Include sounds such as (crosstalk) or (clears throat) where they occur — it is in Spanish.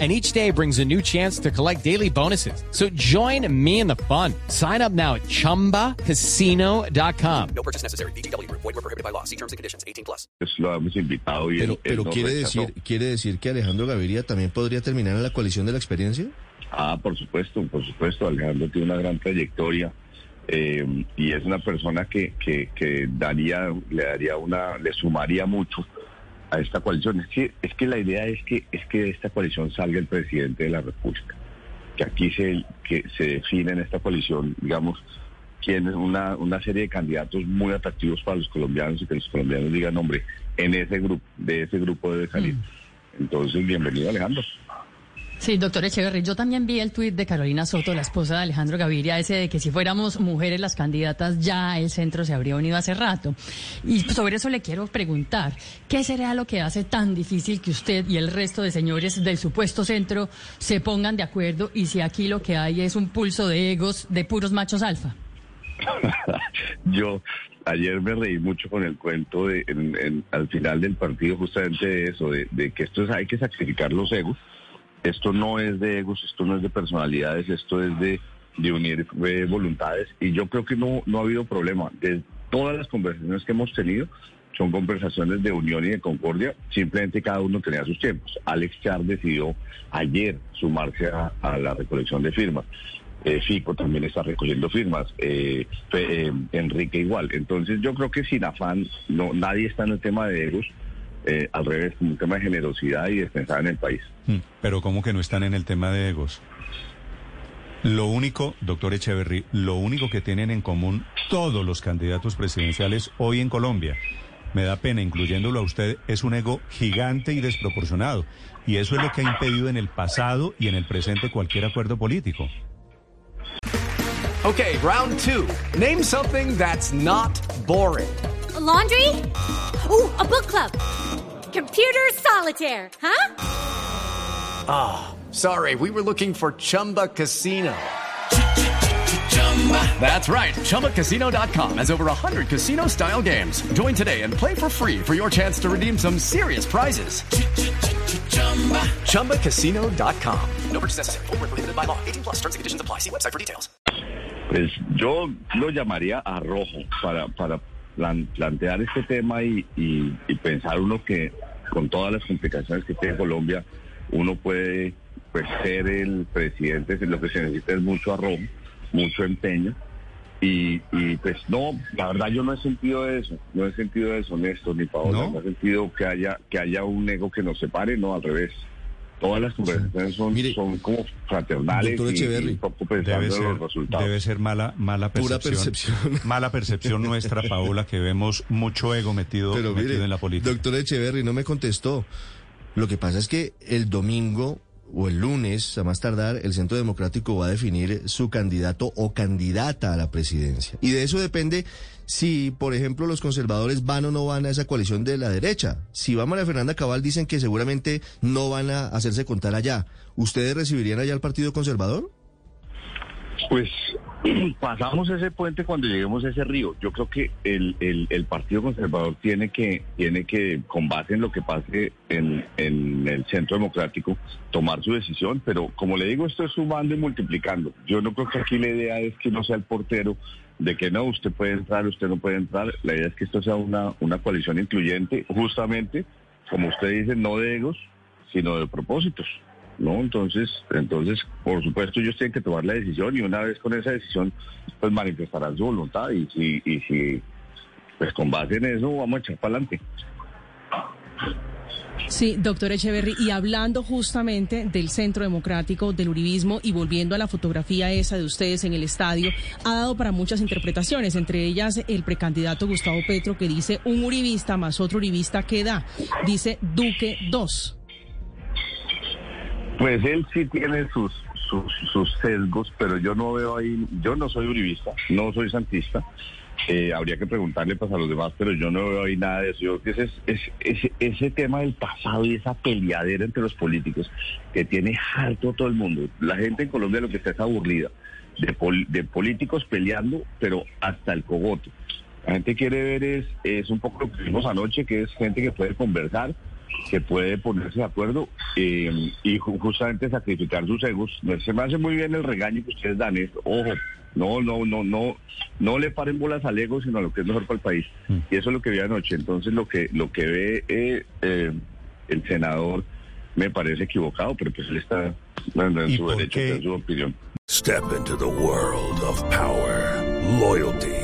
and each day brings a new chance to collect daily bonuses. So join me in the fun. Sign up now at ChumbaCasino.com. No purchase necessary. BGW. Void were prohibited by law. See terms and conditions. 18 plus. Lo hemos invitado y Pero, él- él pero nos quiere rechazó. decir, quiere decir que Alejandro Gaviria también podría terminar en la coalición de la experiencia. Ah, por supuesto, por supuesto. Alejandro tiene una gran trayectoria eh, y es una persona que, que, que daría, le daría una, le sumaría mucho a esta coalición. Es que, es que la idea es que, es que de esta coalición salga el presidente de la República. Que aquí se, que se define en esta coalición, digamos, quién es una, una serie de candidatos muy atractivos para los colombianos y que los colombianos digan, hombre, en ese grupo, de ese grupo debe salir. Entonces, bienvenido Alejandro. Sí, doctor Echeverry, yo también vi el tuit de Carolina Soto, la esposa de Alejandro Gaviria, ese de que si fuéramos mujeres las candidatas ya el centro se habría unido hace rato. Y sobre eso le quiero preguntar, ¿qué será lo que hace tan difícil que usted y el resto de señores del supuesto centro se pongan de acuerdo y si aquí lo que hay es un pulso de egos de puros machos alfa? (laughs) Yo ayer me reí mucho con el cuento de en- en- al final del partido justamente de eso, de, de que esto es, hay que sacrificar los egos. Esto no es de egos, esto no es de personalidades, esto es de, unir eh, voluntades. Y yo creo que no, no ha habido problema. De todas las conversaciones que hemos tenido son conversaciones de unión y de concordia. Simplemente cada uno tenía sus tiempos. Alex Char decidió ayer sumarse a, a la recolección de firmas. Eh, Fico también está recogiendo firmas, eh, eh, Enrique igual. Entonces yo creo que sin afán, no, nadie está en el tema de egos, eh, al revés, como un tema de generosidad y de pensar en el país. Hmm, Pero ¿cómo que no están en el tema de egos? Lo único, doctor Echeverry, lo único que tienen en común todos los candidatos presidenciales hoy en Colombia, me da pena, incluyéndolo a usted, es un ego gigante y desproporcionado. Y eso es lo que ha impedido en el pasado y en el presente cualquier acuerdo político. Okay, round two. Name something that's not boring. A laundry? Ooh, a book club. Computer solitaire, huh? Ah, oh, Sorry, we were looking for Chumba Casino. That's right. ChumbaCasino.com has over 100 casino style games. Join today and play for free for your chance to redeem some serious prizes. ChumbaCasino.com. No purchase necessary. Void prohibited by law. 18 plus terms and conditions apply. See website for details. Pues yo lo llamaría arrojo para, para plan- plantear este tema y, y- y pensar uno que con todas las complicaciones que tiene Colombia, uno puede pues ser el presidente, lo que se necesita es mucho arrojo, mucho empeño. Y, y, pues no, la verdad yo no he sentido eso, no he sentido eso, Néstor ni Paola, ¿No? no, he sentido que haya, que haya un ego que nos separe, no, al revés. Todas las conversaciones son, Mire, son como fraternales doctor y, Echeverry, y un poco Debe ser, los resultados. debe ser mala, mala Pura percepción. percepción. (laughs) Mala percepción nuestra, Paola, que vemos mucho ego metido, Pero metido mire, en la política. doctor Echeverry no me contestó. Lo que pasa es que el domingo o el lunes, a más tardar, el Centro Democrático va a definir su candidato o candidata a la presidencia. Y de eso depende si, por ejemplo, los conservadores van o no van a esa coalición de la derecha. Si va María Fernanda Cabal, dicen que seguramente no van a hacerse contar allá. ¿Ustedes recibirían allá al Partido Conservador? Pues (clears throat) pasamos ese puente cuando lleguemos a ese río. Yo creo que el, el, Partido Conservador tiene que, tiene que, con base en lo que pase en, en el Centro Democrático, tomar su decisión. Pero como le digo, esto es sumando y multiplicando. Yo no creo que aquí la idea es que no sea el portero de que no, usted puede entrar, usted no puede entrar. La idea es que esto sea una, una coalición incluyente, justamente, como usted dice, no de egos, sino de propósitos. ¿No? Entonces, entonces, por supuesto, ellos tienen que tomar la decisión y una vez con esa decisión, pues manifestarán su voluntad y si, y si pues con base en eso vamos a echar para adelante. Sí, doctor Echeverry, y hablando justamente del Centro Democrático, del Uribismo y volviendo a la fotografía esa de ustedes en el estadio, ha dado para muchas interpretaciones, entre ellas el precandidato Gustavo Petro que dice un uribista más otro uribista que da, dice Duque 2. Pues él sí tiene sus, sus, sesgos, pero yo no veo ahí, yo no soy uribista, no soy santista, Eh, habría que preguntarle pues, a los demás, pero yo no veo ahí nada de eso. Yo creo que ese, es, ese, ese tema del pasado y esa peleadera entre los políticos que tiene harto todo el mundo. La gente en Colombia lo que está es aburrida de, pol- de políticos peleando, pero hasta el cogote. La gente quiere ver es, es un poco lo que vimos anoche, que es gente que puede conversar, que puede ponerse de acuerdo eh, y ju- justamente sacrificar sus egos. Se me hace muy bien el regaño que ustedes dan, es, ojo, no, no, no, no, no le paren bolas al ego, sino a lo que es mejor para el país. Y eso es lo que vi anoche. Entonces lo que, lo que ve eh, eh, el senador me parece equivocado, pero pues él está en ¿Y su derecho, en su opinión. Step into the world of power, loyalty,